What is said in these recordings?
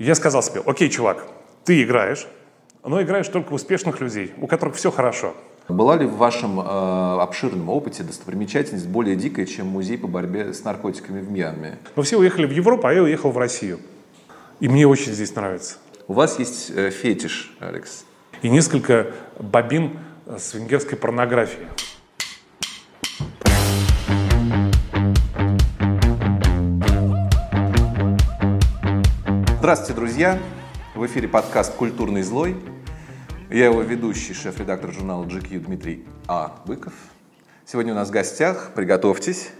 Я сказал себе, окей, чувак, ты играешь, но играешь только успешных людей, у которых все хорошо. Была ли в вашем э, обширном опыте достопримечательность более дикая, чем музей по борьбе с наркотиками в Мьянме? Но все уехали в Европу, а я уехал в Россию. И мне очень здесь нравится. У вас есть э, фетиш, Алекс. И несколько бобин с венгерской порнографией. Здравствуйте, друзья! В эфире подкаст «Культурный злой». Я его ведущий, шеф-редактор журнала GQ Дмитрий А. Быков. Сегодня у нас в гостях, приготовьтесь,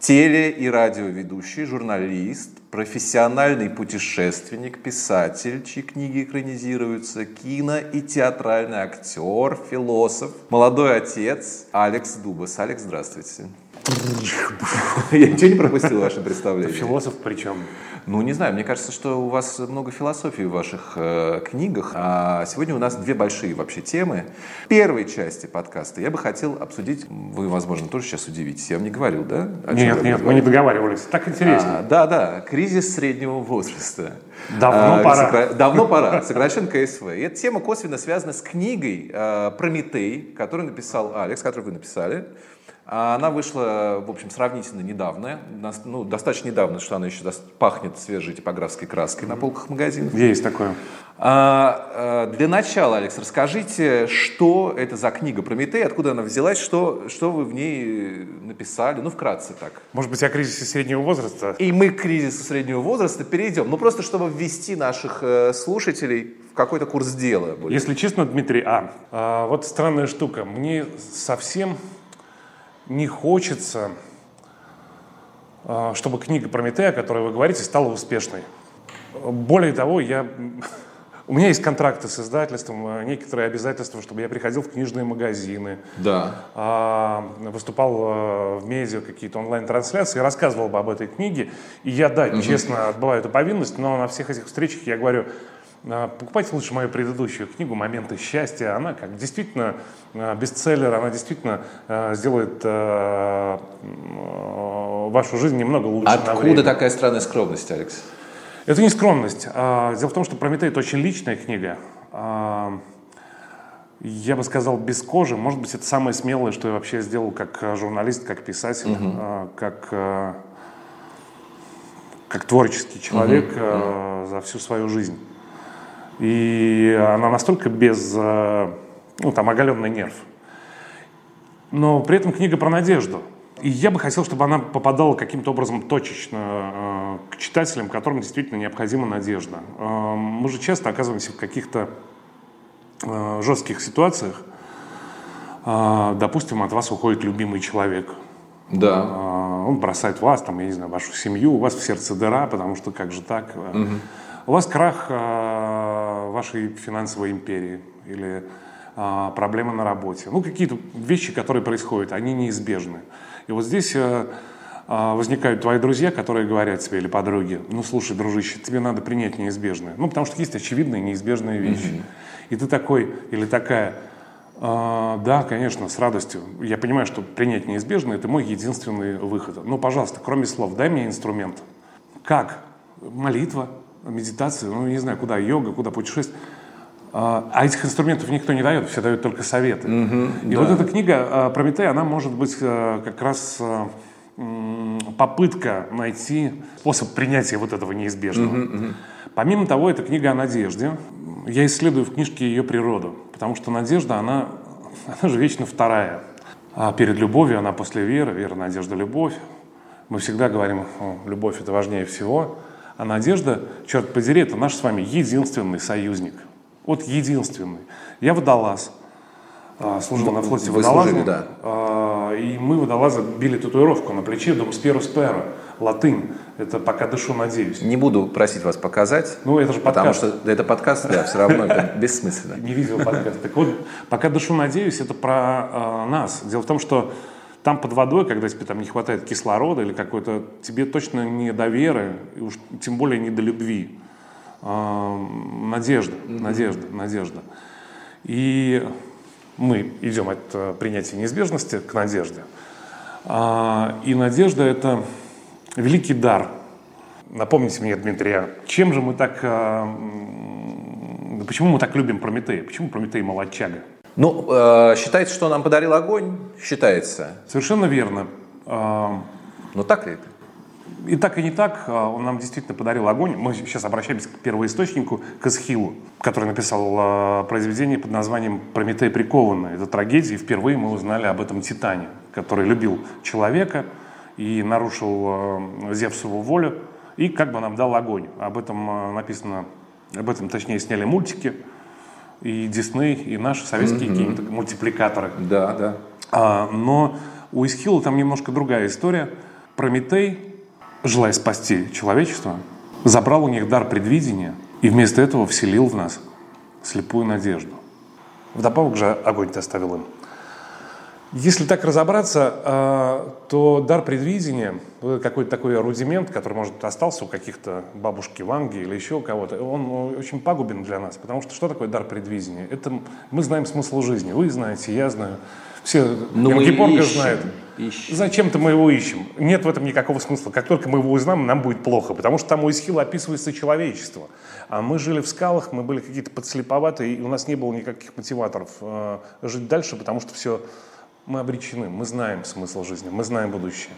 теле- и радиоведущий, журналист, профессиональный путешественник, писатель, чьи книги экранизируются, кино- и театральный актер, философ, молодой отец Алекс Дубас. Алекс, здравствуйте. Я ничего не пропустил в вашем представлении? Философ причем. Ну, не знаю, мне кажется, что у вас много философии в ваших э, книгах. А сегодня у нас две большие вообще темы. В первой части подкаста я бы хотел обсудить, вы, возможно, тоже сейчас удивитесь, я вам не говорил, да? О нет, нет, мы не договаривались. Так интересно. А, да, да, кризис среднего возраста. Давно а, пора. Сокра... Давно пора. Сокращен КСВ. И эта тема косвенно связана с книгой э, «Прометей», которую написал Алекс, которую вы написали. А Она вышла, в общем, сравнительно недавно, ну, достаточно недавно, что она еще пахнет свежей типографской краской на полках магазинов. Есть такое. А, для начала, Алекс, расскажите, что это за книга «Прометей», откуда она взялась, что, что вы в ней написали, ну, вкратце так. Может быть, о кризисе среднего возраста? И мы к кризису среднего возраста перейдем, ну, просто чтобы ввести наших э, слушателей в какой-то курс дела. Более. Если честно, Дмитрий, а, а, вот странная штука, мне совсем не хочется, а, чтобы книга Прометея, о которой вы говорите, стала успешной. Более того, я, у меня есть контракты с издательством, а, некоторые обязательства, чтобы я приходил в книжные магазины, да. А, выступал в медиа, какие-то онлайн-трансляции, рассказывал бы об этой книге. И я, да, угу. честно, отбываю эту повинность, но на всех этих встречах я говорю, покупайте лучше мою предыдущую книгу «Моменты счастья». Она как действительно а, бестселлер, она действительно а, сделает вашу жизнь немного лучше Откуда такая странная скромность, Алекс? Это не скромность. Дело в том, что «Прометей» — это очень личная книга. Я бы сказал, без кожи. Может быть, это самое смелое, что я вообще сделал как журналист, как писатель, угу. как, как творческий человек угу. за всю свою жизнь. И она настолько без, э, ну, там, оголенный нерв. Но при этом книга про надежду. И я бы хотел, чтобы она попадала каким-то образом точечно э, к читателям, которым действительно необходима надежда. Э, мы же часто оказываемся в каких-то жестких ситуациях. Допустим, от вас уходит любимый человек. Да. Он бросает вас, там, я не знаю, вашу семью, у вас в сердце дыра, потому что как же так? Угу. У вас крах вашей финансовой империи или э, проблемы на работе. Ну, какие-то вещи, которые происходят, они неизбежны. И вот здесь э, возникают твои друзья, которые говорят тебе или подруги, ну, слушай, дружище, тебе надо принять неизбежное. Ну, потому что есть очевидные неизбежные вещи. Mm-hmm. И ты такой или такая, а, да, конечно, с радостью. Я понимаю, что принять неизбежное – это мой единственный выход. Ну, пожалуйста, кроме слов, дай мне инструмент. Как? Молитва, медитация, ну, не знаю, куда йога, куда путешествие. А, а этих инструментов никто не дает, все дают только советы. Mm-hmm, И да. вот эта книга а, Прометей, она может быть а, как раз попытка найти способ принятия вот этого неизбежного. Mm-hmm, mm-hmm. Помимо того, это книга о надежде. Я исследую в книжке ее природу, потому что надежда, она, она же вечно вторая. А перед любовью она после веры, вера, надежда, любовь. Мы всегда говорим, любовь это важнее всего. А надежда, черт подери, это наш с вами единственный союзник. Вот единственный. Я водолаз. А, служил на флоте водолазом. Да. А, и мы водолаза били татуировку на плече «Дом сперу спера». Латынь. Это «пока дышу, надеюсь». Не буду просить вас показать. Ну, это же подкаст. Потому что это подкаст, да, все равно это бессмысленно. Не видел подкаст. Так вот, «Пока дышу, надеюсь» — это про э, нас. Дело в том, что там под водой, когда тебе там не хватает кислорода или какой-то, тебе точно не до веры, и уж тем более не до любви. А, надежда, mm-hmm. надежда, надежда. И мы идем от э, принятия неизбежности к надежде. А, и надежда – это великий дар. напомните мне, Дмитрия, чем же мы так, э, почему мы так любим Прометея? Почему Прометей молодчага? Ну, э, считается, что он нам подарил огонь, считается. Совершенно верно. Э, Но так ли это? И так, и не так. Э, он нам действительно подарил огонь. Мы сейчас обращаемся к первоисточнику, к Эсхилу, который написал э, произведение под названием «Прометей прикованный». Это трагедия, и впервые мы узнали об этом Титане, который любил человека и нарушил Зевсову волю, и как бы нам дал огонь. Об этом написано, об этом точнее сняли мультики, и Дисней, и наши советские mm-hmm. какие-то мультипликаторы. Да, да. А, но у Исхила там немножко другая история. Прометей, желая спасти человечество, забрал у них дар предвидения и вместо этого вселил в нас слепую надежду. Вдобавок же огонь ты оставил им. Если так разобраться, а, то дар предвидения, какой-то такой рудимент, который, может, остался у каких-то бабушки Ванги или еще у кого-то, он очень пагубен для нас. Потому что что такое дар предвидения? Это мы знаем смысл жизни. Вы знаете, я знаю. Все, Но Георга знает. Ищем. Зачем-то мы его ищем. Нет в этом никакого смысла. Как только мы его узнаем, нам будет плохо. Потому что там у Исхила описывается человечество. А мы жили в скалах, мы были какие-то подслеповатые, и у нас не было никаких мотиваторов э, жить дальше, потому что все мы обречены, мы знаем смысл жизни, мы знаем будущее.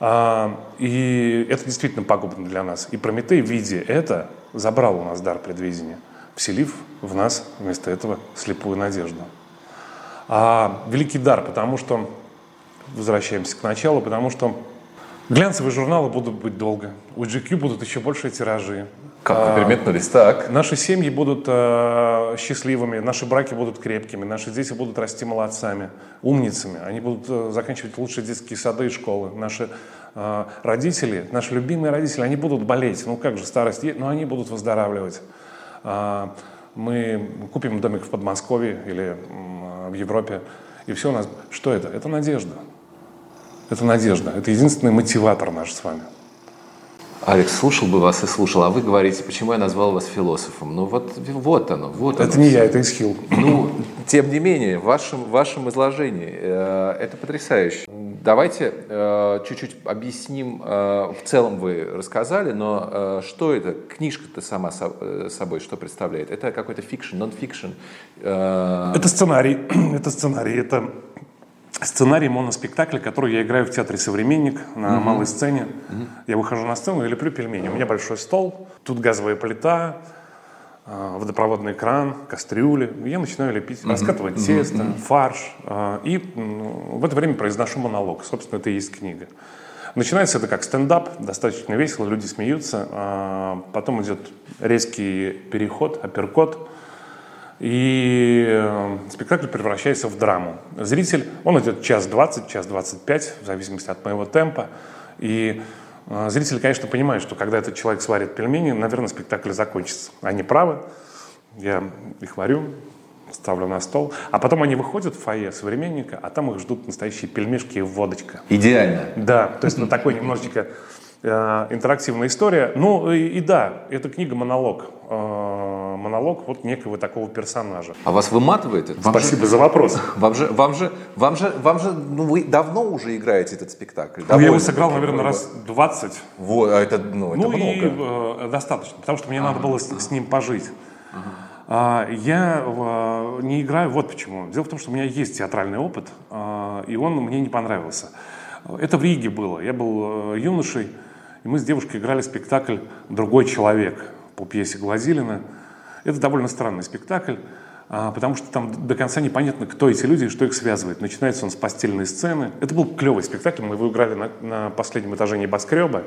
А, и это действительно пагубно для нас. И Прометей, видя это, забрал у нас дар предвидения, вселив в нас вместо этого слепую надежду. А великий дар, потому что, возвращаемся к началу, потому что глянцевые журналы будут быть долго, у GQ будут еще большие тиражи, как вы переметнулись, так. Наши семьи будут э, счастливыми, наши браки будут крепкими, наши дети будут расти молодцами, умницами, они будут э, заканчивать лучшие детские сады и школы. Наши э, родители, наши любимые родители, они будут болеть, ну как же, старость, но они будут выздоравливать. Э, мы купим домик в Подмосковье или э, в Европе, и все у нас... Что это? Это надежда. Это надежда. Это единственный мотиватор наш с вами. Алекс слушал бы вас и слушал, а вы говорите, почему я назвал вас философом? Ну вот, вот оно, вот Это не я, это Исхил. Ну, тем не менее, в вашем, в вашем изложении э, это потрясающе. Давайте э, чуть-чуть объясним, э, в целом вы рассказали, но э, что это? Книжка-то сама со, э, собой что представляет? Это какой-то fiction, нон-фикшн? Э... Это сценарий, это сценарий, это сценарий моноспектакля, который я играю в театре «Современник» на mm-hmm. малой сцене. Mm-hmm. Я выхожу на сцену и леплю пельмени. У меня большой стол, тут газовая плита, а, водопроводный экран, кастрюли. Я начинаю лепить, mm-hmm. раскатывать mm-hmm. тесто, mm-hmm. фарш. А, и в это время произношу монолог. Собственно, это и есть книга. Начинается это как стендап, достаточно весело, люди смеются. А, потом идет резкий переход, апперкот – и э, спектакль превращается в драму. Зритель, он идет час двадцать, час двадцать пять, в зависимости от моего темпа. И э, зритель, конечно, понимает, что когда этот человек сварит пельмени, наверное, спектакль закончится. Они правы, я их варю, ставлю на стол. А потом они выходят в фойе современника, а там их ждут настоящие пельмешки и водочка. Идеально. Да, то есть ну, такой немножечко интерактивная история. Ну и, и да, эта книга монолог. Э, монолог вот некого такого персонажа. А вас выматывает это? Спасибо же, за вопрос. Вам же, вам же, вам же, вам же, ну вы давно уже играете этот спектакль. Ну, я его сыграл, наверное, раз 20. Вот, а это, ну, это ну много. и э, достаточно, потому что мне ага. надо было с, с ним пожить. Ага. А, я э, не играю, вот почему. Дело в том, что у меня есть театральный опыт, э, и он мне не понравился. Это в Риге было. Я был э, юношей, и мы с девушкой играли спектакль «Другой человек» по пьесе Глазилина. Это довольно странный спектакль, а, потому что там до конца непонятно, кто эти люди и что их связывает. Начинается он с постельной сцены. Это был клевый спектакль, мы его играли на, на последнем этаже небоскреба.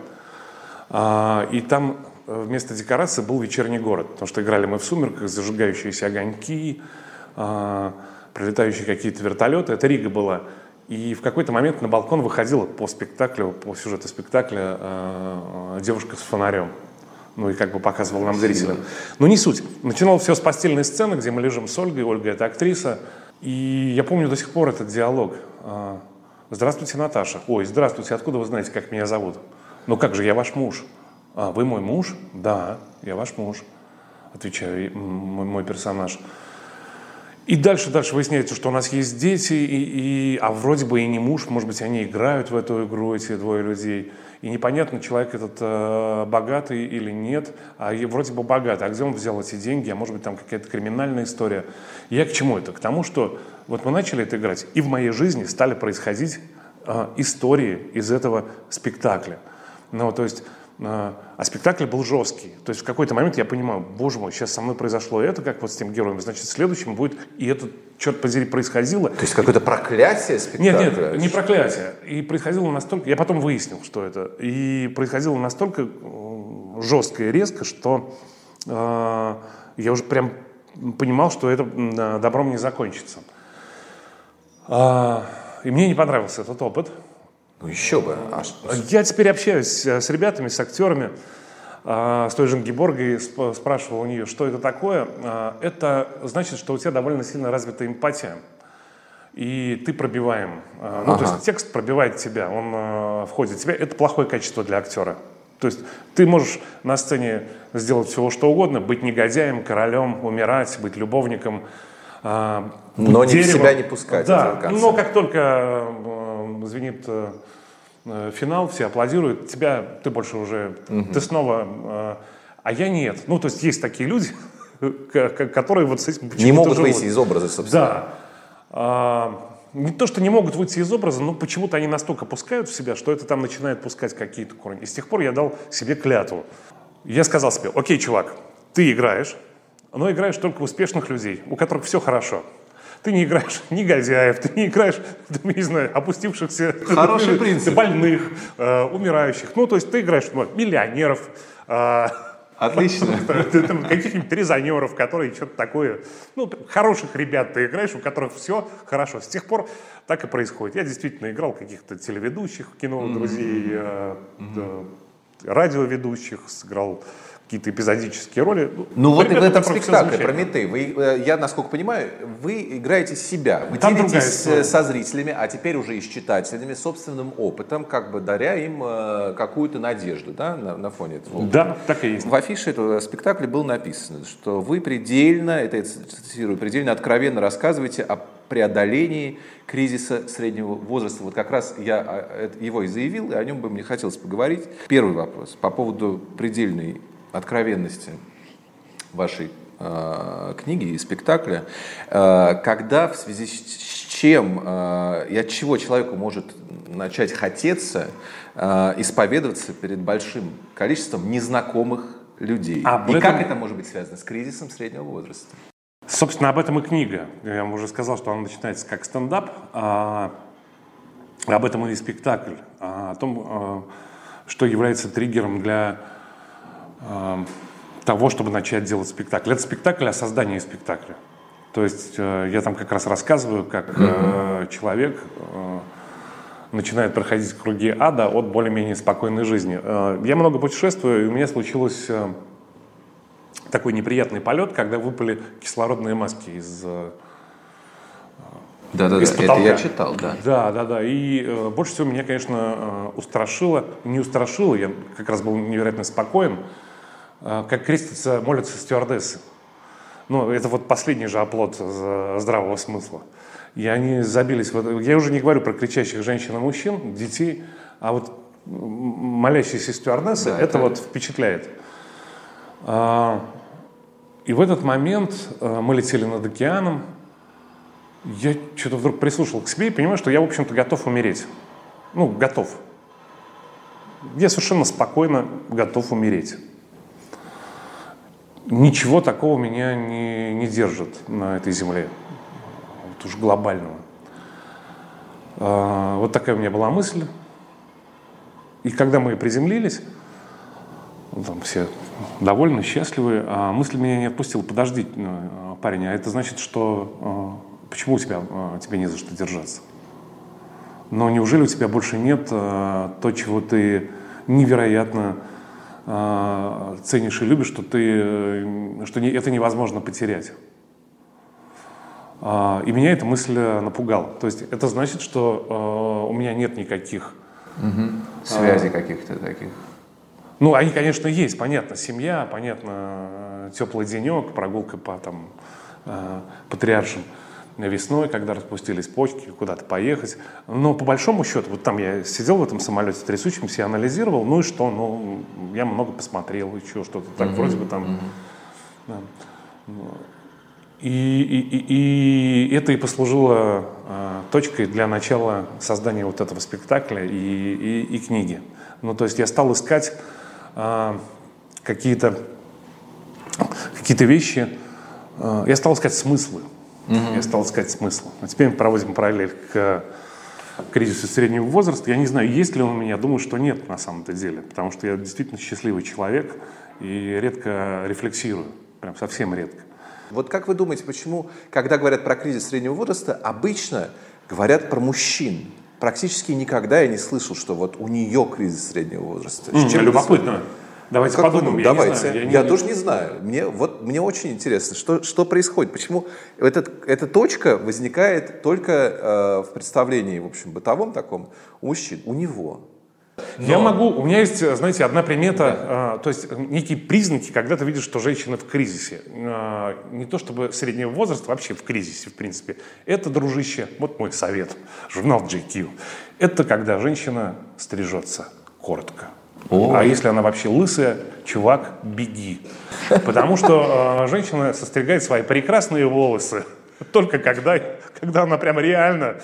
А, и там э, вместо декорации был вечерний город, потому что играли мы в сумерках, зажигающиеся огоньки, а, прилетающие какие-то вертолеты. Это Рига была. И в какой-то момент на балкон выходила по спектаклю, по сюжету спектакля э, девушка с фонарем. Ну и как бы показывал нам зрителям. Но не суть. Начинал все с постельной сцены, где мы лежим с Ольгой. Ольга — это актриса. И я помню до сих пор этот диалог. Э, «Здравствуйте, Наташа». «Ой, здравствуйте, откуда вы знаете, как меня зовут?» «Ну как же, я ваш муж». «А, вы мой муж?» «Да, я ваш муж», отвечаю мой, мой персонаж. И дальше, дальше выясняется, что у нас есть дети, и, и, а вроде бы и не муж, может быть, они играют в эту игру, эти двое людей. И непонятно, человек этот э, богатый или нет, а вроде бы богатый. А где он взял эти деньги? А может быть, там какая-то криминальная история. Я к чему это? К тому, что вот мы начали это играть, и в моей жизни стали происходить э, истории из этого спектакля. Ну, то есть а, а спектакль был жесткий. То есть в какой-то момент я понимаю, боже мой, сейчас со мной произошло это, как вот с тем героем, значит, следующим будет, и это, черт подери, происходило. То есть какое-то проклятие спектакля? Нет, нет, не проклятие. И происходило настолько, я потом выяснил, что это, и происходило настолько жестко и резко, что э, я уже прям понимал, что это добром не закончится. Э, и мне не понравился этот опыт. Ну еще бы. А Я теперь общаюсь э, с ребятами, с актерами, э, с той же Геборгой, спрашивал у нее, что это такое. Э, это значит, что у тебя довольно сильно развита эмпатия. И ты пробиваем. Ну, ага. то есть текст пробивает тебя, он входит в тебя. Это плохое качество для актера. То есть ты можешь на сцене сделать всего что угодно, быть негодяем, королем, умирать, быть любовником, но деревом. не в себя не пускать. Да, но как только звенит э, э, финал, все аплодируют, тебя, ты больше уже, угу. ты снова, э, а я нет. Ну, то есть есть такие люди, которые вот с этим Не могут живут. выйти из образа, собственно. Да. А, не то, что не могут выйти из образа, но почему-то они настолько пускают в себя, что это там начинает пускать какие-то корни. И с тех пор я дал себе клятву. Я сказал себе, окей, чувак, ты играешь, но играешь только успешных людей, у которых все хорошо. Ты не играешь негодяев, ты не играешь, ты, не знаю, опустившихся Хороший принцип. больных, э, умирающих. Ну, то есть ты играешь ну, миллионеров, э, Отлично. Каких-нибудь резонеров, которые что-то такое... Ну, хороших ребят ты играешь, у которых все хорошо. С тех пор так и происходит. Я действительно играл каких-то телеведущих, кино, друзей, э, радиоведущих, сыграл какие-то эпизодические роли. Ну вот в этом спектакле «Прометей», вы, э, я, насколько понимаю, вы играете себя, вы Там делитесь со зрителями, а теперь уже и с читателями, собственным опытом, как бы даря им э, какую-то надежду да, на, на фоне этого. Да, так и есть. В афише этого спектакля было написано, что вы предельно, это я цитирую, предельно откровенно рассказываете о преодолении кризиса среднего возраста. Вот как раз я а, его и заявил, и о нем бы мне хотелось поговорить. Первый вопрос по поводу предельной откровенности вашей э, книги и спектакля, э, когда в связи с чем э, и от чего человеку может начать хотеться исповедоваться перед большим количеством незнакомых людей. А и этом... как это может быть связано с кризисом среднего возраста? Собственно, об этом и книга. Я вам уже сказал, что она начинается как стендап. А, об этом и спектакль. А, о том, а, что является триггером для того, чтобы начать делать спектакль. Это спектакль о создании спектакля. То есть э, я там как раз рассказываю, как mm-hmm. человек э, начинает проходить круги ада от более-менее спокойной жизни. Я много путешествую, и у меня случилось такой неприятный полет, когда выпали кислородные маски из да, да, да, это я читал, да. Да, да, да. И э, больше всего меня, конечно, э, устрашило, не устрашило, я как раз был невероятно спокоен, а, как крестятся, молятся стюардессы. Ну, это вот последний же оплот здравого смысла. И они забились. Я уже не говорю про кричащих женщин и мужчин, детей, а вот молящиеся стюардессы, да, это, это вот впечатляет. А, и в этот момент а, мы летели над океаном. Я что-то вдруг прислушал к себе и понимаю, что я, в общем-то, готов умереть. Ну, готов. Я совершенно спокойно готов умереть ничего такого меня не, не держит на этой земле, вот уж глобального. А, вот такая у меня была мысль. И когда мы приземлились, ну, там все довольны, счастливы, а мысль меня не отпустила. Подожди, э, парень, а это значит, что э, почему у тебя, э, тебе не за что держаться? Но неужели у тебя больше нет то, чего ты невероятно а, ценишь и любишь, что, ты, э, что не, это невозможно потерять. А, и меня эта мысль напугала. То есть это значит, что э, у меня нет никаких... Угу. Связей а, каких-то таких. Ну, они, конечно, есть, понятно, семья, понятно, теплый денек, прогулка по там, э, патриаршим весной, когда распустились почки, куда-то поехать. Но по большому счету, вот там я сидел в этом самолете трясущемся и анализировал, ну и что, ну, я много посмотрел, и что, что-то так, mm-hmm. вроде бы там... Mm-hmm. Да. И, и, и, и это и послужило э, точкой для начала создания вот этого спектакля и, и, и книги. Ну, то есть я стал искать э, какие-то какие вещи, э, я стал искать смыслы. Mm-hmm. Я стал искать смысл. А теперь мы проводим параллель к кризису среднего возраста. Я не знаю, есть ли он у меня. Думаю, что нет на самом-то деле. Потому что я действительно счастливый человек и редко рефлексирую. Прям совсем редко. Вот как вы думаете, почему, когда говорят про кризис среднего возраста, обычно говорят про мужчин? Практически никогда я не слышал, что вот у нее кризис среднего возраста. Mm, любопытно. Давайте как подумаем. Я Давайте. Не знаю, я, я не... тоже не знаю. Мне, вот, мне очень интересно, что, что происходит. Почему этот, эта точка возникает только э, в представлении, в общем, бытовом таком у мужчин, у него. Но... Я могу, у меня есть, знаете, одна примета, да. э, то есть некие признаки, когда ты видишь, что женщина в кризисе. Э, не то чтобы среднего возраста, вообще в кризисе, в принципе. Это, дружище, вот мой совет, журнал GQ. Это когда женщина стрижется коротко. О. А если она вообще лысая, чувак, беги. Потому что э, женщина состригает свои прекрасные волосы только когда, когда она прям реально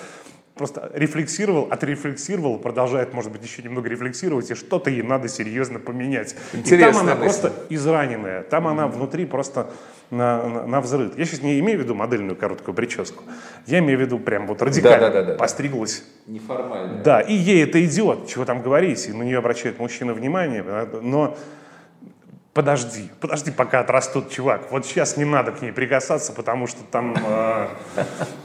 просто рефлексировал, отрефлексировал, продолжает, может быть, еще немного рефлексировать, и что-то ей надо серьезно поменять. Интересно, и там она мысль. просто израненная, там mm-hmm. она внутри просто на, на, на взрыв. Я сейчас не имею в виду модельную короткую прическу, я имею в виду прям вот радикально да, да, да, постриглась. Неформально. Да, и ей это идет, чего там говорить, и на нее обращает мужчина внимание, но подожди, подожди, пока отрастут, чувак. Вот сейчас не надо к ней прикасаться, потому что там... Э,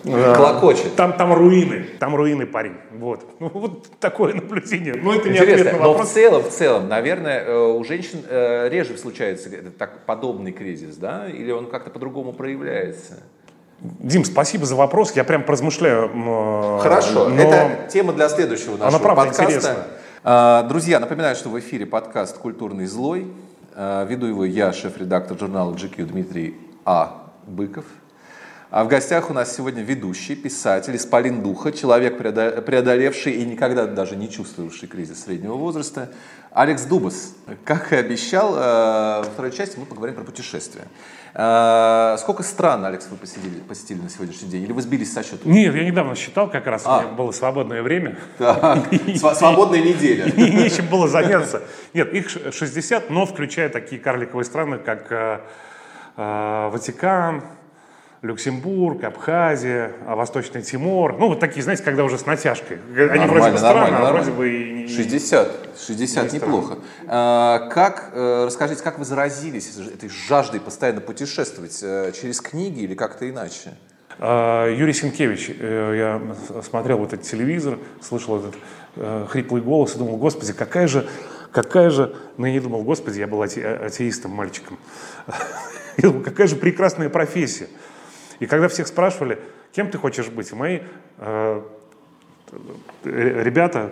э, Клокочет. Там, там руины, там руины, парень. Вот. Ну, вот такое наблюдение. Ну, это не Интересно, но в целом, в целом, наверное, э, у женщин реже случается так, подобный кризис, да? Или он как-то по-другому проявляется? Дим, спасибо за вопрос. Я прям поразмышляю. Хорошо. Но... Это тема для следующего нашего Она правда подкаста. Интересна. А, друзья, напоминаю, что в эфире подкаст «Культурный злой». Э, веду его я, шеф-редактор журнала GQ Дмитрий А. Быков. А в гостях у нас сегодня ведущий, писатель, исполин духа, человек, преодолевший и никогда даже не чувствовавший кризис среднего возраста, Алекс Дубас. Как и обещал, э, во второй части мы поговорим про путешествия. Э, сколько стран, Алекс, вы посетили, посетили на сегодняшний день? Или вы сбились со счета? Нет, я недавно считал, как раз а. у меня было свободное время. Так, свободная неделя. И нечем было заняться. Нет, их 60, но включая такие карликовые страны, как э, Ватикан, Люксембург, Абхазия, а Восточный Тимор. Ну, вот такие, знаете, когда уже с натяжкой. Они нормально, вроде бы страны, а вроде бы и... 60, 60 неплохо. А, как, э, расскажите, как вы заразились этой жаждой постоянно путешествовать? Э, через книги или как-то иначе? А, Юрий Сенкевич, э, я смотрел вот этот телевизор, слышал этот хриплый голос и думал, господи, какая же, какая же, ну я не думал, господи, я был ате, атеистом, мальчиком. Я думал, какая же прекрасная профессия. И когда всех спрашивали, кем ты хочешь быть, мои э, ребята,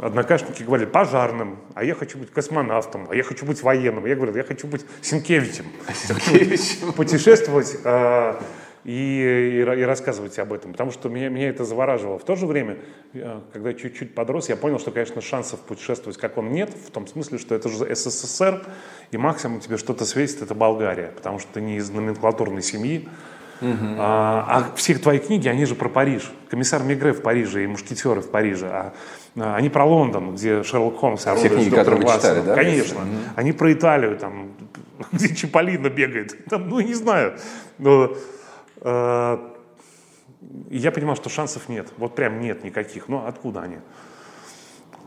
однокашники говорили, пожарным, а я хочу быть космонавтом, а я хочу быть военным. Я говорю, я хочу быть Синкевичем. Синкевичем. Путешествовать э, и, и, и рассказывать об этом, потому что меня, меня это завораживало. В то же время, э, когда чуть-чуть подрос, я понял, что, конечно, шансов путешествовать как он нет, в том смысле, что это же СССР, и максимум тебе что-то светит, это Болгария, потому что ты не из номенклатурной семьи, Угу. А, а все твои книги, они же про Париж. Комиссар Мигре в Париже и мушкетеры в Париже. А, а они про Лондон, где Шерлок Холмс Все книги, которые вы читали, да? Конечно. Угу. Они про Италию, там, где Чиполлино бегает. Там, ну, не знаю. Но, э, я понимал, что шансов нет. Вот прям нет никаких. Ну, откуда они?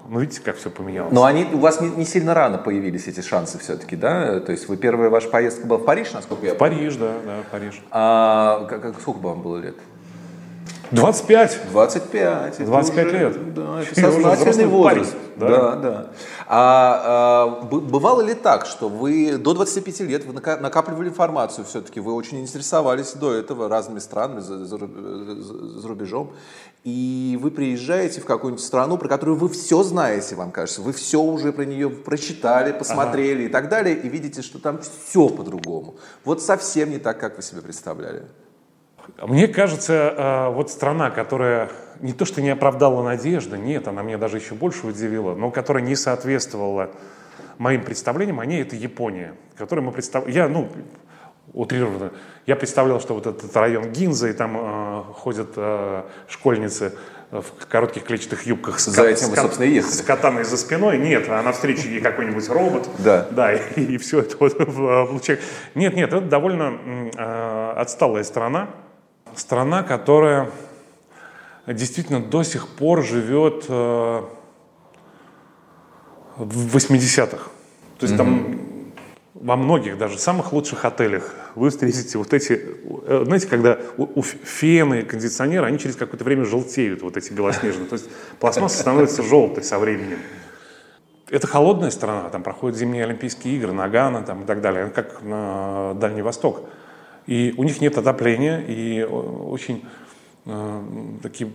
Ну, видите, как все поменялось. Но они у вас не, не сильно рано появились эти шансы все-таки, да? То есть вы первая ваша поездка была в Париж, насколько я помню? Париж, да, да, Париж. А как, как, сколько вам было лет? 25. 25. 25 уже, лет. Да, это сознательный возраст. Да, да. да. А, а, бывало ли так, что вы до 25 лет вы накапливали информацию все-таки, вы очень интересовались до этого разными странами за, за, за рубежом, и вы приезжаете в какую-нибудь страну, про которую вы все знаете, вам кажется, вы все уже про нее прочитали, посмотрели ага. и так далее, и видите, что там все по-другому. Вот совсем не так, как вы себе представляли. Мне кажется, э, вот страна, которая не то что не оправдала надежды, нет, она меня даже еще больше удивила, но которая не соответствовала моим представлениям, они это Япония, которую мы представляем. Я, ну, утрированно, я представлял, что вот этот район Гинза, и там э, ходят э, школьницы в коротких клетчатых юбках с, за этим вы, собственно, и ехали. с катаной за спиной. Нет, а навстречу ей какой-нибудь робот. Да. Да, и, и все это вот в лучах. Нет, нет, это довольно э, отсталая страна. Страна, которая действительно до сих пор живет э, в 80-х. То есть mm-hmm. там во многих, даже самых лучших отелях вы встретите вот эти, э, знаете, когда у, у фены, кондиционеры, они через какое-то время желтеют, вот эти белоснежные. То есть пластмасса становится желтой со временем. Это холодная страна, там проходят зимние Олимпийские игры, Нагана там, и так далее, как на Дальний Восток. И у них нет отопления, и очень э, такие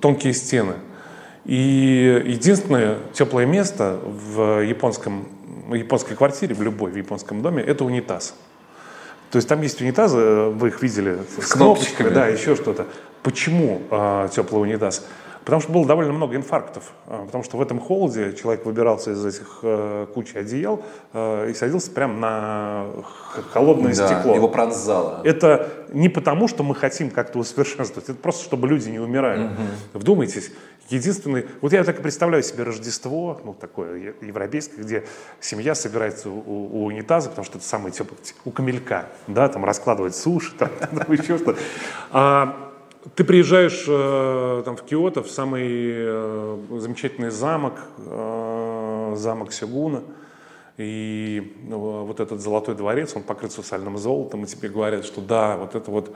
тонкие стены. И единственное теплое место в японском японской квартире, в любой в японском доме, это унитаз. То есть там есть унитазы, вы их видели с, с кнопочками, да, еще что-то. Почему э, теплый унитаз? Потому что было довольно много инфарктов. А, потому что в этом холоде человек выбирался из этих э, кучи одеял э, и садился прямо на холодное да, стекло. Его пронзало. Это не потому, что мы хотим как-то усовершенствовать, это просто, чтобы люди не умирали. Угу. Вдумайтесь, единственный... Вот я так и представляю себе Рождество, ну, такое европейское, где семья собирается у, у унитаза, потому что это самый теплый... У камелька, да, там раскладывать суши, там, там еще что-то. Ты приезжаешь э, там, в Киото, в самый э, замечательный замок, э, замок Сигуна, и вот этот золотой дворец, он покрыт сусальным золотом, и тебе говорят, что да, вот это вот,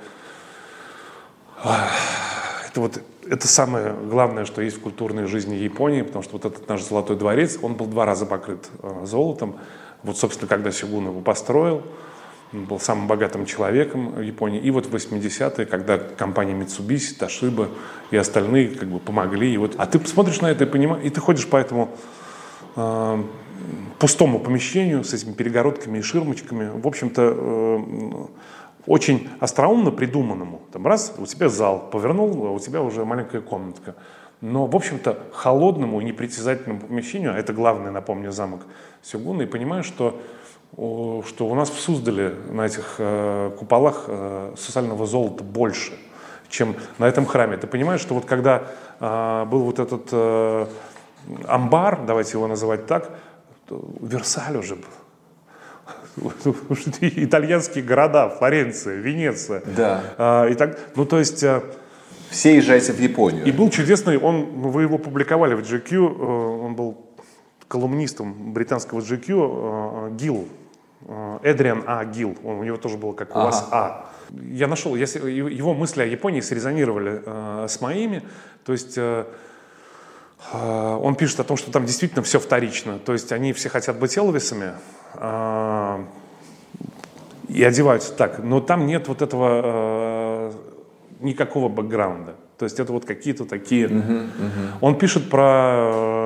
это вот, это самое главное, что есть в культурной жизни Японии, потому что вот этот наш золотой дворец, он был два раза покрыт золотом. Вот, собственно, когда Сигун его построил, был самым богатым человеком в Японии. И вот в 80-е, когда компания Mitsubishi, Toshiba и остальные как бы помогли. И вот, а ты смотришь на это и понимаешь, и ты ходишь по этому э, пустому помещению с этими перегородками и ширмочками, в общем-то, э, очень остроумно придуманному. Там раз, у тебя зал, повернул, а у тебя уже маленькая комнатка. Но, в общем-то, холодному и непритязательному помещению, а это главный, напомню, замок Сюгуна, и понимаешь, что что у нас в Суздале на этих э, куполах э, сусального золота больше, чем на этом храме. Ты понимаешь, что вот когда э, был вот этот амбар, давайте его называть так, Версаль уже был. Итальянские города, Флоренция, Венеция. Да. А, и так, ну, то есть... Все езжайте в Японию. И был чудесный, он, вы его публиковали в GQ, он был колумнистом британского GQ, Гилл, Эдриан А. Гил, он, у него тоже было как у ага. вас А. Я нашел, я, его мысли о Японии срезонировали э, с моими, то есть э, э, он пишет о том, что там действительно все вторично, то есть они все хотят быть Элвисами э, и одеваются так, но там нет вот этого э, никакого бэкграунда. То есть это вот какие-то такие... Uh-huh, uh-huh. Он пишет про э,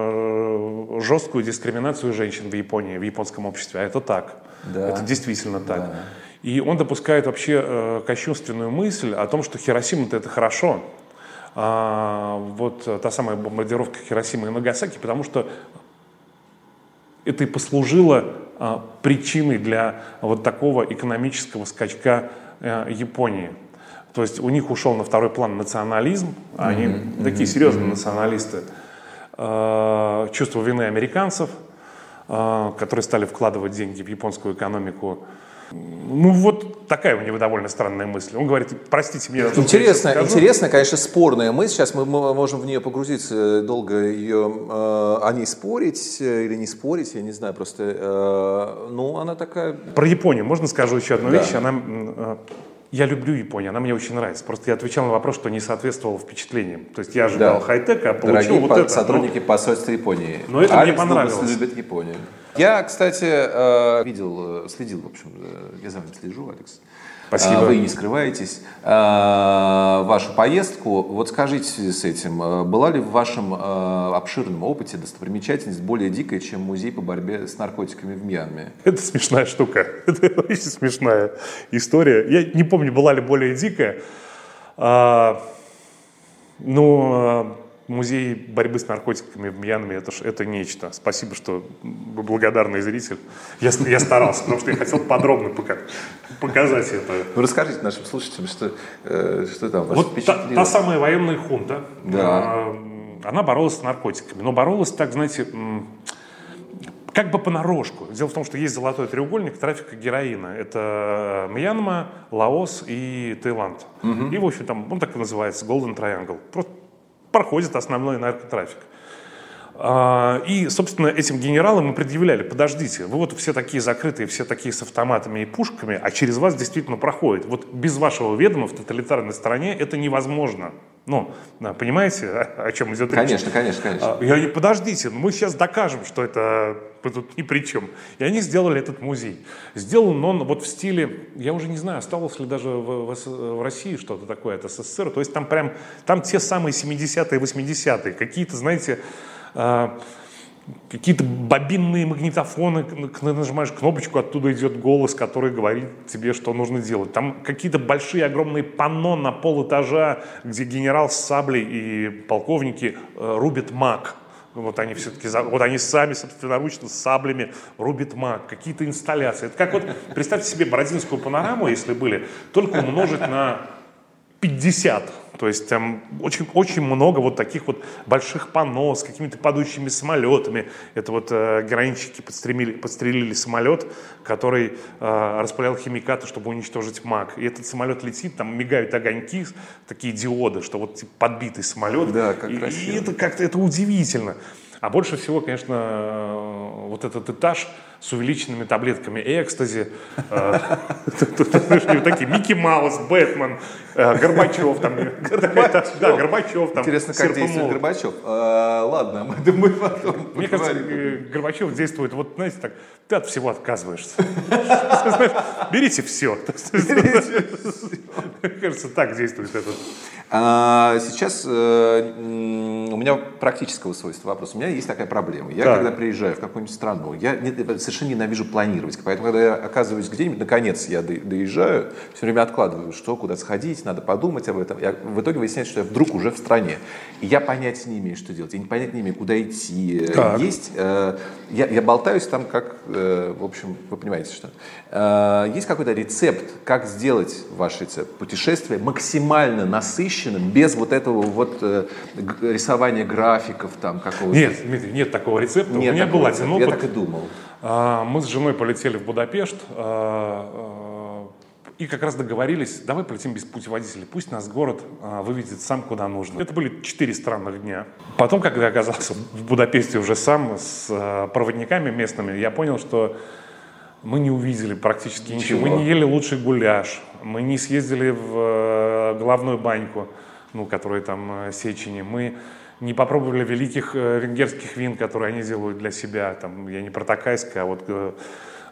жесткую дискриминацию женщин в Японии, в японском обществе, а это так. Да. Это действительно так. Да. И он допускает вообще э, кощунственную мысль о том, что Хиросима-то это хорошо. А, вот та самая бомбардировка Хиросимы и Нагасаки, потому что это и послужило а, причиной для вот такого экономического скачка а, Японии. То есть у них ушел на второй план национализм, а они mm-hmm. такие серьезные mm-hmm. националисты. А, чувство вины американцев – а, которые стали вкладывать деньги в японскую экономику. Ну вот такая у него довольно странная мысль. Он говорит, простите меня. Интересно, интересно, конечно, спорная мысль. Сейчас мы можем в нее погрузиться, долго ее э, о ней спорить э, или не спорить, я не знаю, просто, э, ну она такая. Про Японию можно скажу еще одну да. вещь. Она э, я люблю Японию, она мне очень нравится. Просто я отвечал на вопрос, что не соответствовало впечатлениям. То есть я ожидал да. хай-тека, а получил Дорогие вот это. сотрудники ну, посольства Японии. Но это Алекс мне понравилось. любит Японию. Я, кстати, э, видел, э, следил, в общем, э, я за вами слежу, Алекс. Спасибо. Вы не скрываетесь. Вашу поездку, вот скажите с этим, была ли в вашем обширном опыте достопримечательность более дикая, чем музей по борьбе с наркотиками в Мьянме? Это смешная штука. Это очень смешная история. Я не помню, была ли более дикая. А, но музей борьбы с наркотиками в Мьянме это, это нечто. Спасибо, что благодарный зритель. Я, я старался, потому что я хотел подробно показать это. Ну, расскажите нашим слушателям, что, э, что там вас вот та, та самая военная хунта, да. э, она боролась с наркотиками, но боролась так, знаете, как бы понарошку. Дело в том, что есть золотой треугольник трафика героина. Это Мьянма, Лаос и Таиланд. Угу. И, в общем, там, он так и называется, Golden Triangle. Просто проходит основной наркотрафик. А, и, собственно, этим генералам мы предъявляли, подождите, вы вот все такие закрытые, все такие с автоматами и пушками, а через вас действительно проходит. Вот без вашего ведома в тоталитарной стране это невозможно. Ну, понимаете, о чем идет речь? Конечно, конечно, конечно. Я не подождите, мы сейчас докажем, что это мы тут ни при чем. И они сделали этот музей. Сделан он вот в стиле, я уже не знаю, осталось ли даже в, в, в России что-то такое от СССР. То есть там прям, там те самые 70-е, 80-е, какие-то, знаете, а, какие-то бобинные магнитофоны, нажимаешь кнопочку, оттуда идет голос, который говорит тебе, что нужно делать. Там какие-то большие огромные панно на пол этажа, где генерал с саблей и полковники э, рубят маг. Вот они все-таки, вот они сами собственноручно с саблями рубят маг, какие-то инсталляции. Это как вот, представьте себе Бородинскую панораму, если были, только умножить на 50. То есть там очень, очень много вот таких вот больших панно с какими-то падающими самолетами. Это вот э, героинщики подстрелили, подстрелили самолет, который э, распылял химикаты, чтобы уничтожить маг. И этот самолет летит, там мигают огоньки, такие диоды, что вот типа, подбитый самолет. Да, как и, красиво. И это как-то это удивительно. А больше всего, конечно, э, вот этот этаж с увеличенными таблетками экстази. Э, такие Микки Маус, Бэтмен, э, Горбачев там. Да, Горбачев там. Интересно, как действует Горбачев. Ладно, мы думаем потом. Мне кажется, Горбачев действует, вот знаете, так, ты от всего отказываешься. Берите все. Мне кажется, так действует этот. А, сейчас э, у меня практического свойства вопрос. У меня есть такая проблема. Я да. когда приезжаю в какую-нибудь страну, я не, совершенно ненавижу планировать. Поэтому, когда я оказываюсь где-нибудь, наконец я доезжаю, все время откладываю, что, куда сходить, надо подумать об этом. Я, в итоге выясняется, что я вдруг уже в стране. И я понятия не имею, что делать. Я не понятия не имею, куда идти. Так. Есть, э, я, я болтаюсь там как, э, в общем, вы понимаете, что. Э, есть какой-то рецепт, как сделать ваш рецепт путешествия максимально насыщенным насыщенным, без вот этого вот э, рисования графиков там какого-то. Нет, Дмитрий, нет такого рецепта. Нет У меня был один опыт. Я так и думал. А, мы с женой полетели в Будапешт. А, а, и как раз договорились, давай полетим без путеводителя, пусть нас город выведет сам куда нужно. Это были четыре странных дня. Потом, когда я оказался в Будапеште уже сам с проводниками местными, я понял, что мы не увидели практически ничего. ничего. Мы не ели лучший гуляш, мы не съездили в главную баньку, ну, которая там Сечени. Мы не попробовали великих э, венгерских вин, которые они делают для себя. Там, я не про Такайское, а вот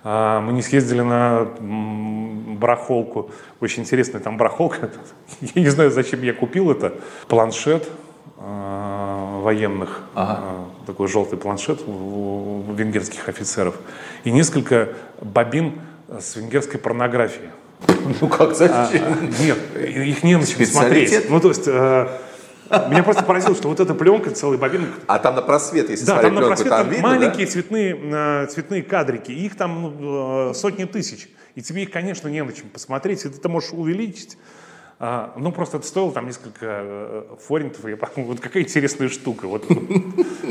а, мы не съездили на барахолку. Очень интересная там барахолка. Я не знаю, зачем я купил это. Планшет военных, ага. такой желтый планшет у венгерских офицеров. И несколько бобин с венгерской порнографией. Ну как, зачем? А, нет, их не на чем смотреть. Ну, то есть, э, меня просто поразило, что вот эта пленка, целый бобин. А там на просвет, если да, там на просвет, там, видно, маленькие да? цветные, э, цветные кадрики. Их там ну, э, сотни тысяч. И тебе их, конечно, не на чем посмотреть. И ты это можешь увеличить. А, ну, просто это стоило там несколько э, форинтов. Я подумал, вот какая интересная штука. Вот,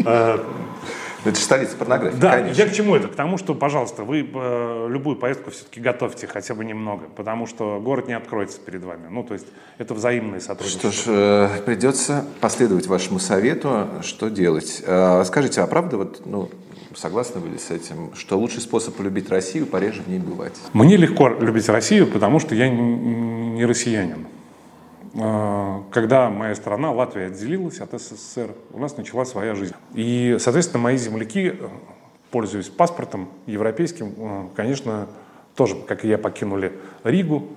это же столица порнографии, Да, конечно. я к чему это? К тому, что, пожалуйста, вы э, любую поездку все-таки готовьте хотя бы немного, потому что город не откроется перед вами. Ну, то есть это взаимное сотрудничество. Что ж, э, придется последовать вашему совету, что делать. Э, скажите, а правда, вот, ну, согласны вы ли с этим, что лучший способ полюбить Россию – пореже в ней бывать? Мне легко любить Россию, потому что я не россиянин. А, когда моя страна, Латвия, отделилась от СССР, у нас начала своя жизнь. И, соответственно, мои земляки пользуясь паспортом европейским, э, конечно, тоже, как и я, покинули Ригу,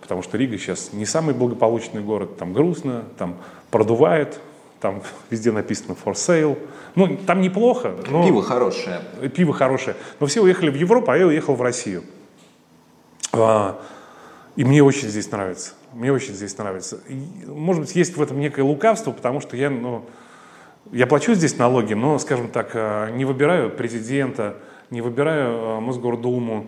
потому что Рига сейчас не самый благополучный город, там грустно, там продувает, там везде написано for sale. Ну, там неплохо. Но... Пиво хорошее. Пиво хорошее. Но все уехали в Европу, а я уехал в Россию. А, и мне очень здесь нравится. Мне очень здесь нравится. И, может быть, есть в этом некое лукавство, потому что я, ну, я плачу здесь налоги, но, скажем так, э, не выбираю президента, не выбираю э, Мосгордуму,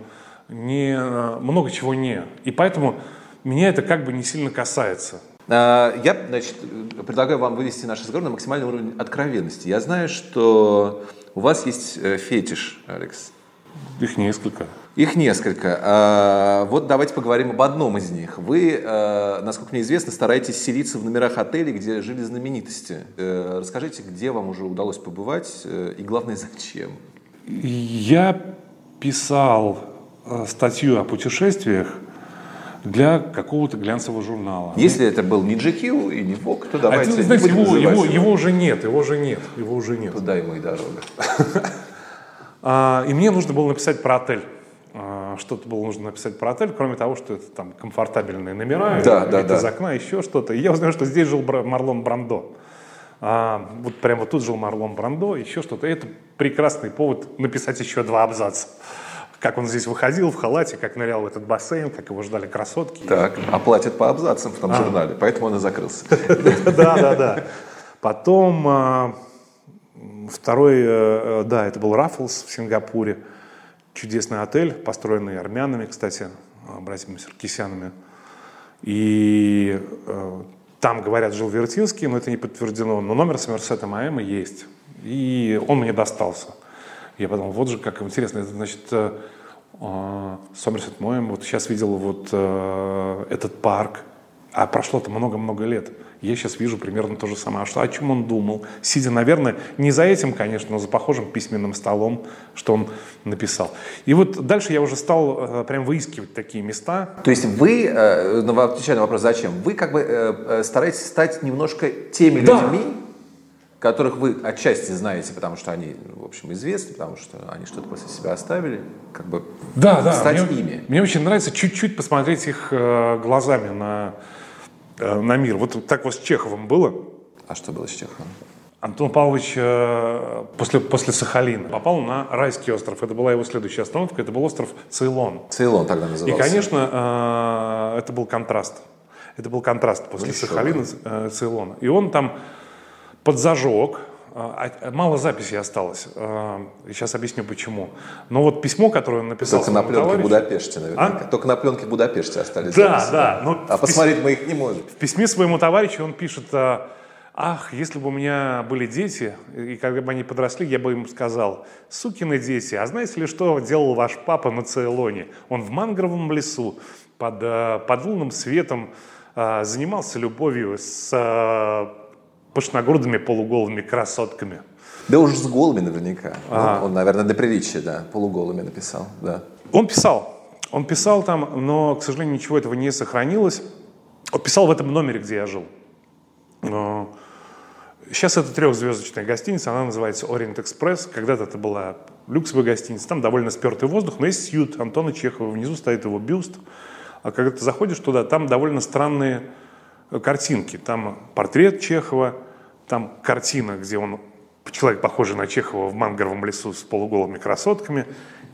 не, э, много чего не. И поэтому меня это как бы не сильно касается. А, я, значит, предлагаю вам вывести наш разговор на максимальный уровень откровенности. Я знаю, что у вас есть фетиш, Алекс. Их несколько. Их несколько. А, вот давайте поговорим об одном из них. Вы, а, насколько мне известно, стараетесь селиться в номерах отелей, где жили знаменитости. Э, расскажите, где вам уже удалось побывать э, и, главное, зачем? Я писал э, статью о путешествиях для какого-то глянцевого журнала. Если это был не GQ и не Vogue, то давайте а, знаете, его, его, его уже нет, его уже нет, его уже нет. Туда ему и дорога. А, и мне нужно было написать про отель. А, что-то было нужно написать про отель, кроме того, что это там комфортабельные номера, да, да, да. из окна, еще что-то. И я узнал, что здесь жил Марлон Брандо. А, вот прямо тут жил Марлон Брандо, еще что-то. И это прекрасный повод написать еще два абзаца. Как он здесь выходил в халате, как нырял в этот бассейн, как его ждали красотки. Так, а платят по абзацам в том а. журнале, поэтому он и закрылся. Да, да, да. Потом Второй, э, э, да, это был Раффлс в Сингапуре. Чудесный отель, построенный армянами, кстати, э, братьями Саркисянами. И э, там, говорят, жил Вертинский, но это не подтверждено. Но номер с Мерсетом АМ есть. И он мне достался. Я подумал, вот же как интересно. Это, значит, э, Сомерсет Моем, вот сейчас видел вот этот парк, а прошло-то много-много лет. Я сейчас вижу примерно то же самое. А что, о чем он думал? Сидя, наверное, не за этим, конечно, но за похожим письменным столом, что он написал. И вот дальше я уже стал э, прям выискивать такие места. То есть вы, э, отвечая на вопрос, зачем, вы как бы э, стараетесь стать немножко теми да. людьми, которых вы отчасти знаете, потому что они, в общем, известны, потому что они что-то после себя оставили, как бы да, да, стать мне, ими. Мне очень нравится чуть-чуть посмотреть их глазами на на мир. Вот так вот с Чеховым было. А что было с Чеховым? Антон Павлович э, после, после Сахалина попал на райский остров. Это была его следующая остановка. Это был остров Цейлон. Цейлон тогда назывался. И, конечно, э, это был контраст. Это был контраст после ну, Сахалина Цейлона. И он там подзажег, мало записей осталось. Сейчас объясню почему. Но вот письмо, которое он написал... Только на пленке товарищу... в Будапеште, наверное. А? Только на пленке в Будапеште остались Да, записи. да. Но а посмотреть пис... мы их не можем. В письме своему товарищу он пишет, ах, если бы у меня были дети, и когда бы они подросли, я бы им сказал, сукины дети, а знаете ли, что делал ваш папа на Цейлоне? Он в мангровом лесу под, под лунным светом занимался любовью с пышногрудыми полуголыми красотками. Да уж с голыми наверняка. А. Ну, он, наверное, для приличия, да, полуголыми написал, да. Он писал. Он писал там, но, к сожалению, ничего этого не сохранилось. Он писал в этом номере, где я жил. Но сейчас это трехзвездочная гостиница, она называется Orient Express. Когда-то это была люксовая гостиница, там довольно спертый воздух, но есть сьют Антона Чехова, внизу стоит его бюст. А когда ты заходишь туда, там довольно странные картинки. Там портрет Чехова, там картина, где он, человек похожий на Чехова в мангровом лесу с полуголыми красотками.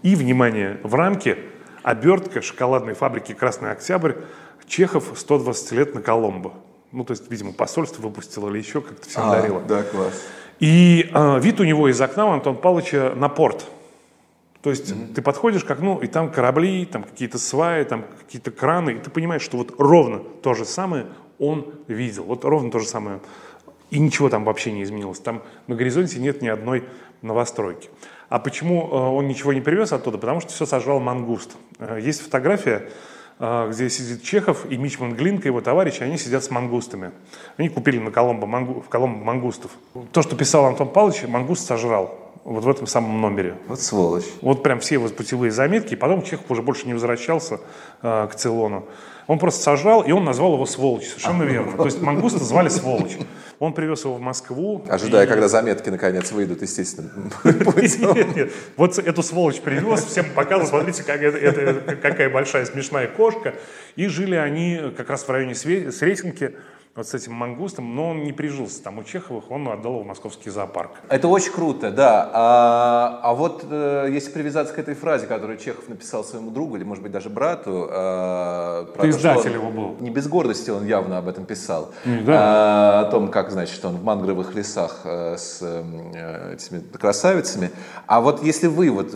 И, внимание, в рамке обертка шоколадной фабрики «Красный Октябрь» Чехов 120 лет на Коломбо. Ну, то есть, видимо, посольство выпустило или еще как-то всем а, дарило. Да, класс. И э, вид у него из окна у Антона Павловича на порт. То есть mm-hmm. ты подходишь к окну, и там корабли, там какие-то сваи, там какие-то краны, и ты понимаешь, что вот ровно то же самое он видел. Вот ровно то же самое. И ничего там вообще не изменилось. Там на горизонте нет ни одной новостройки. А почему э, он ничего не привез оттуда? Потому что все сожрал мангуст. Э, есть фотография, э, где сидит Чехов и Мичман Глинка, его товарищи, они сидят с мангустами. Они купили на Коломбо, мангу, в Коломбо мангустов. То, что писал Антон Павлович, мангуст сожрал. Вот в этом самом номере. Вот сволочь. Вот прям все его путевые заметки. И потом Чехов уже больше не возвращался э, к Цейлону. Он просто сожрал, и он назвал его сволочь. Совершенно верно. То есть мангуста звали сволочь. Он привез его в Москву. Ожидая, и... когда заметки наконец выйдут, естественно. Нет, нет. Вот эту сволочь привез, всем показывал, смотрите, как это, это, какая большая смешная кошка. И жили они как раз в районе Сретенки вот с этим мангустом, но он не прижился там у Чеховых, он отдал его в московский зоопарк. Это очень круто, да. А, а вот э, если привязаться к этой фразе, которую Чехов написал своему другу, или, может быть, даже брату... Э, про Ты то, издатель его был. Не без гордости он явно об этом писал. Mm, да. а, о том, как, значит, он в мангровых лесах э, с э, этими красавицами. А вот если вы вот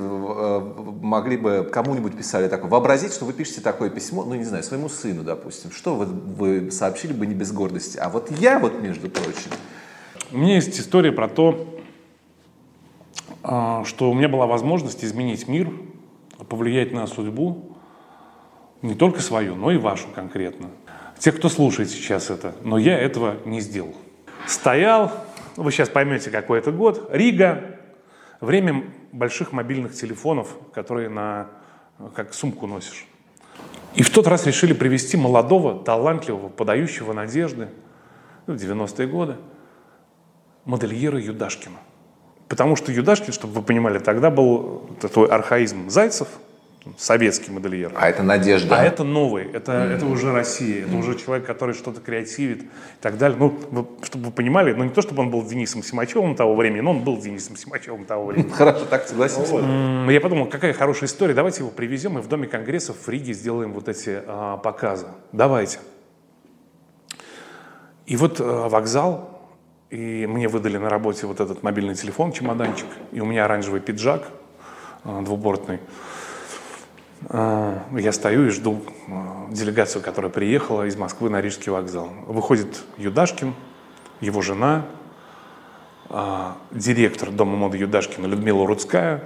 могли бы кому-нибудь писали такое, вообразить, что вы пишете такое письмо, ну, не знаю, своему сыну, допустим, что вы, вы сообщили бы не без гордости? А вот я вот, между прочим... У меня есть история про то, а, что у меня была возможность изменить мир, повлиять на судьбу, не только свою, но и вашу конкретно. Те, кто слушает сейчас это, но я этого не сделал. Стоял, вы сейчас поймете, какой это год, Рига, время больших мобильных телефонов, которые на как сумку носишь. И в тот раз решили привести молодого, талантливого, подающего надежды, ну, 90-е годы, модельера Юдашкина. Потому что Юдашкин, чтобы вы понимали, тогда был такой архаизм Зайцев – советский модельер. А это надежда. А это новый, это, mm-hmm. это уже Россия, это mm-hmm. уже человек, который что-то креативит и так далее. Ну, вы, чтобы вы понимали, ну не то, чтобы он был Денисом Симачевым того времени, но он был Денисом Симачевым того времени. Хорошо, так согласился. Я подумал, какая хорошая история, давайте его привезем и в Доме конгрессов в Риге сделаем вот эти а, показы. Давайте. И вот а, вокзал, и мне выдали на работе вот этот мобильный телефон, чемоданчик, и у меня оранжевый пиджак а, двубортный. А, я стою и жду а, делегацию, которая приехала из Москвы на Рижский вокзал. Выходит Юдашкин, его жена, а, директор Дома моды Юдашкина Людмила Рудская.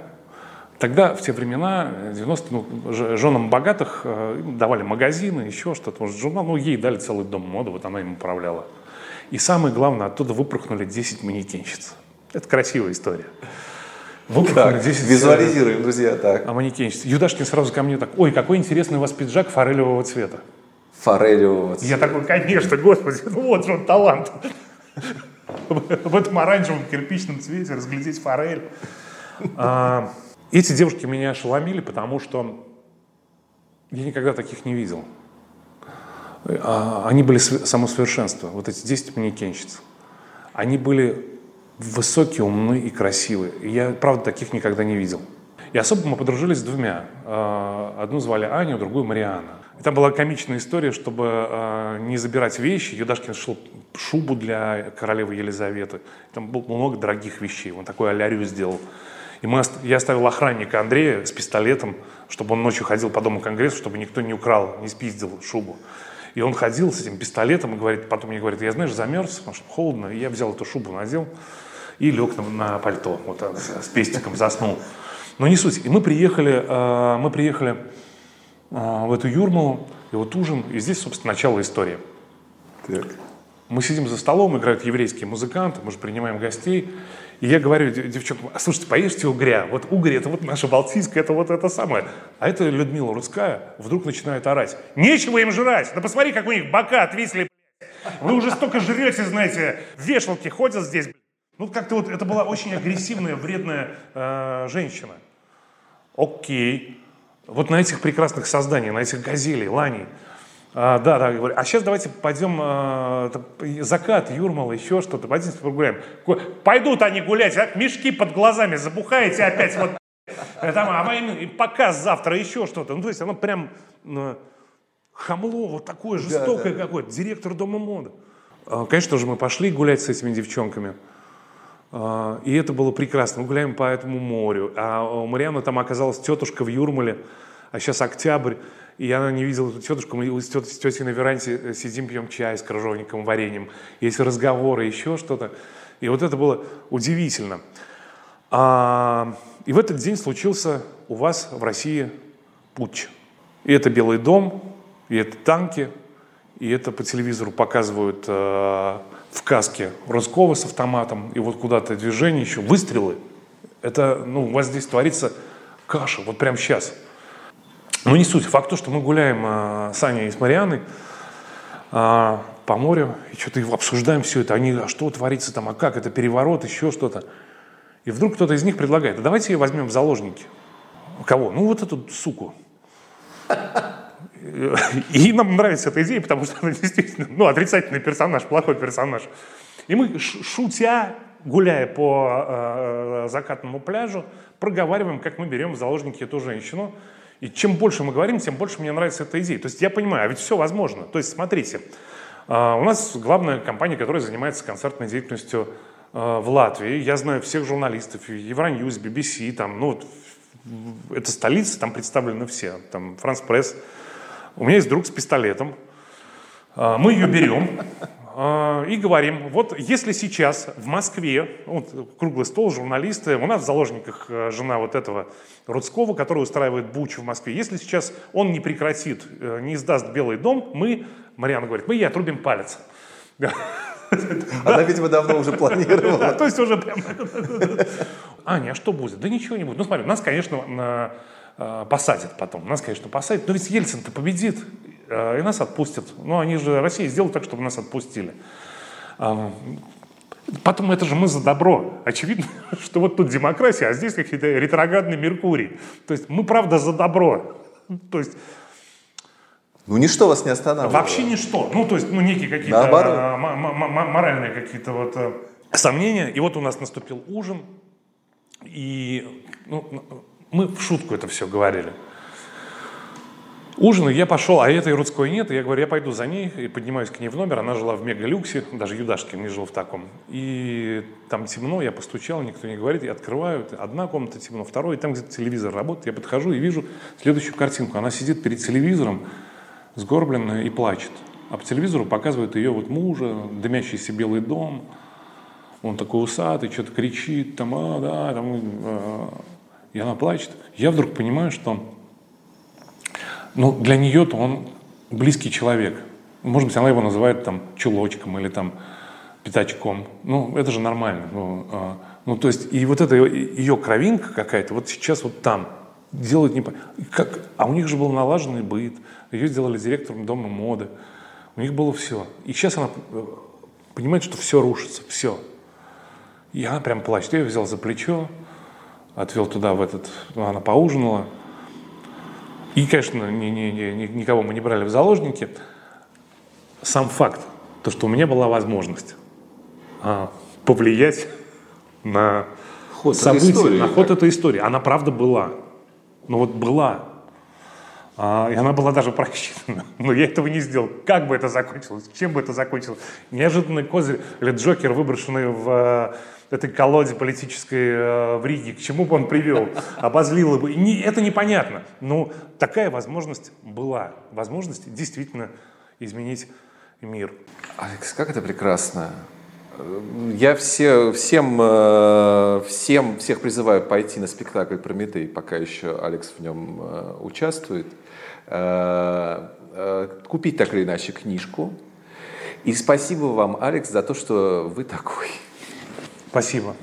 Тогда, в те времена, 90 ну, женам богатых давали магазины, еще что-то, может, журнал, ну, ей дали целый дом моды, вот она им управляла. И самое главное, оттуда выпорхнули 10 манекенщиц. Это красивая история. Вот так, здесь визуализируем, друзья, так. А манекенщица. Юдашкин сразу ко мне так, ой, какой интересный у вас пиджак форелевого цвета. Форелевого цвета. Я такой, конечно, господи, ну вот же он талант. В этом оранжевом кирпичном цвете разглядеть форель. А, эти девушки меня ошеломили, потому что я никогда таких не видел. А, они были самосовершенство, вот эти 10 манекенщиц. Они были высокие, умные и красивые. Я, правда, таких никогда не видел. И особо мы подружились с двумя. А, одну звали Аню, другую Мариана. И там была комичная история, чтобы а, не забирать вещи. Юдашкин шел шубу для королевы Елизаветы. Там было много дорогих вещей. Он такой алярию сделал. И мы, я оставил охранника Андрея с пистолетом, чтобы он ночью ходил по дому конгрессу, чтобы никто не украл, не спиздил шубу. И он ходил с этим пистолетом и говорит, потом мне говорит, я, знаешь, замерз, потому что холодно. И я взял эту шубу, надел и лег на, на пальто, вот с, пестиком заснул. Но не суть. И мы приехали, э, мы приехали э, в эту Юрмалу, и вот ужин, и здесь, собственно, начало истории. Так. Мы сидим за столом, играют еврейские музыканты, мы же принимаем гостей. И я говорю девчонкам, а слушайте, поешьте угря. Вот угорь, это вот наша Балтийская, это вот это самое. А это Людмила Рудская вдруг начинает орать. Нечего им жрать. Да посмотри, как у них бока отвисли, Вы уже столько жрете, знаете, вешалки ходят здесь, ну, как-то вот это была очень агрессивная, вредная э, женщина. Окей. Вот на этих прекрасных созданиях, на этих газелей, ланей. А, да, да, говорю, а сейчас давайте пойдем, а, закат, Юрмала, еще что-то, пойдемте погуляем. Пойдут они гулять, а? мешки под глазами, забухаете опять вот. Там, а и показ завтра, еще что-то. Ну, то есть оно прям ну, хамло, вот такое жестокое да, да. какое-то, директор дома моды. А, конечно же, мы пошли гулять с этими девчонками. А, и это было прекрасно. Мы гуляем по этому морю. А у Марианы там оказалась тетушка в Юрмале, а сейчас октябрь, и она не видела эту тетушку. Мы с, тет, с тетей на веранде э, сидим, пьем чай с крыжовником, вареньем. Есть разговоры, еще что-то. И вот это было удивительно. А, и в этот день случился у вас в России путч. И это Белый дом, и это танки, и это по телевизору показывают э, в каске Роскова с автоматом, и вот куда-то движение еще, выстрелы. Это, ну, у вас здесь творится каша, вот прямо сейчас. Но не суть. Факт то, что мы гуляем а, с Аней и с Марианой а, по морю, и что-то обсуждаем все это. Они, а что творится там, а как, это переворот, еще что-то. И вдруг кто-то из них предлагает, а давайте ее возьмем в заложники. Кого? Ну, вот эту суку. И нам нравится эта идея, потому что она действительно, ну, отрицательный персонаж, плохой персонаж. И мы, шутя, гуляя по э, закатному пляжу, проговариваем, как мы берем в заложники эту женщину. И чем больше мы говорим, тем больше мне нравится эта идея. То есть я понимаю, а ведь все возможно. То есть смотрите, э, у нас главная компания, которая занимается концертной деятельностью э, в Латвии. Я знаю всех журналистов, Евроньюз, BBC, там, ну, это столица, там представлены все, там, Франс Пресс. У меня есть друг с пистолетом. Э, мы ее берем, а, и говорим, вот если сейчас в Москве, вот, круглый стол, журналисты, у нас в заложниках э, жена вот этого Рудского, который устраивает буч в Москве, если сейчас он не прекратит, э, не издаст Белый дом, мы, Марьяна говорит, мы ей отрубим палец. Она, видимо, давно уже планировала. То есть уже прям... Аня, а что будет? Да ничего не будет. Ну смотри, нас, конечно, посадят потом. Нас, конечно, посадят. Но ведь Ельцин-то победит. Э, и нас отпустят. Ну, они же, Россия сделала так, чтобы нас отпустили. Потом это же мы за добро. Очевидно, что вот тут демократия, а здесь какие-то ретроградный Меркурий. То есть мы, правда, за добро. То есть ну, ничто вас не останавливает. Вообще ничто. Ну, то есть, ну, некие какие-то моральные какие-то вот сомнения. И вот у нас наступил ужин, и ну, мы в шутку это все говорили ужин, я пошел, а этой Рудской нет, и я говорю, я пойду за ней, и поднимаюсь к ней в номер, она жила в мегалюксе, даже Юдашкин не жил в таком. И там темно, я постучал, никто не говорит, я открываю, одна комната темно, второй, и там где-то телевизор работает, я подхожу и вижу следующую картинку. Она сидит перед телевизором, сгорбленная и плачет. А по телевизору показывают ее вот мужа, дымящийся белый дом, он такой усатый, что-то кричит, там, а, да, там, а, и она плачет. Я вдруг понимаю, что ну, для нее-то он близкий человек. Может быть, она его называет там чулочком или там пятачком. Ну, это же нормально. Ну, а, ну то есть, и вот эта ее кровинка какая-то, вот сейчас вот там, делают не... Как... А у них же был налаженный быт, ее сделали директором дома моды, у них было все. И сейчас она э, понимает, что все рушится, все. И она прям плачет. Я ее взял за плечо, отвел туда в этот... Она поужинала, и, конечно, ни, ни, ни, никого мы не брали в заложники. Сам факт, то, что у меня была возможность а, повлиять на ход события, истории, на ход как? этой истории. Она правда была. Ну вот была. А, и она была даже просчитана. Но я этого не сделал. Как бы это закончилось? Чем бы это закончилось? Неожиданный козырь или Джокер, выброшенный в этой колоде политической э, в Риге, к чему бы он привел, обозлило бы. Не, это непонятно. Но такая возможность была. Возможность действительно изменить мир. Алекс, как это прекрасно. Я все, всем, э, всем, всех призываю пойти на спектакль «Прометей», пока еще Алекс в нем э, участвует. Купить так или иначе книжку. И спасибо вам, Алекс, за то, что вы такой. Спасибо.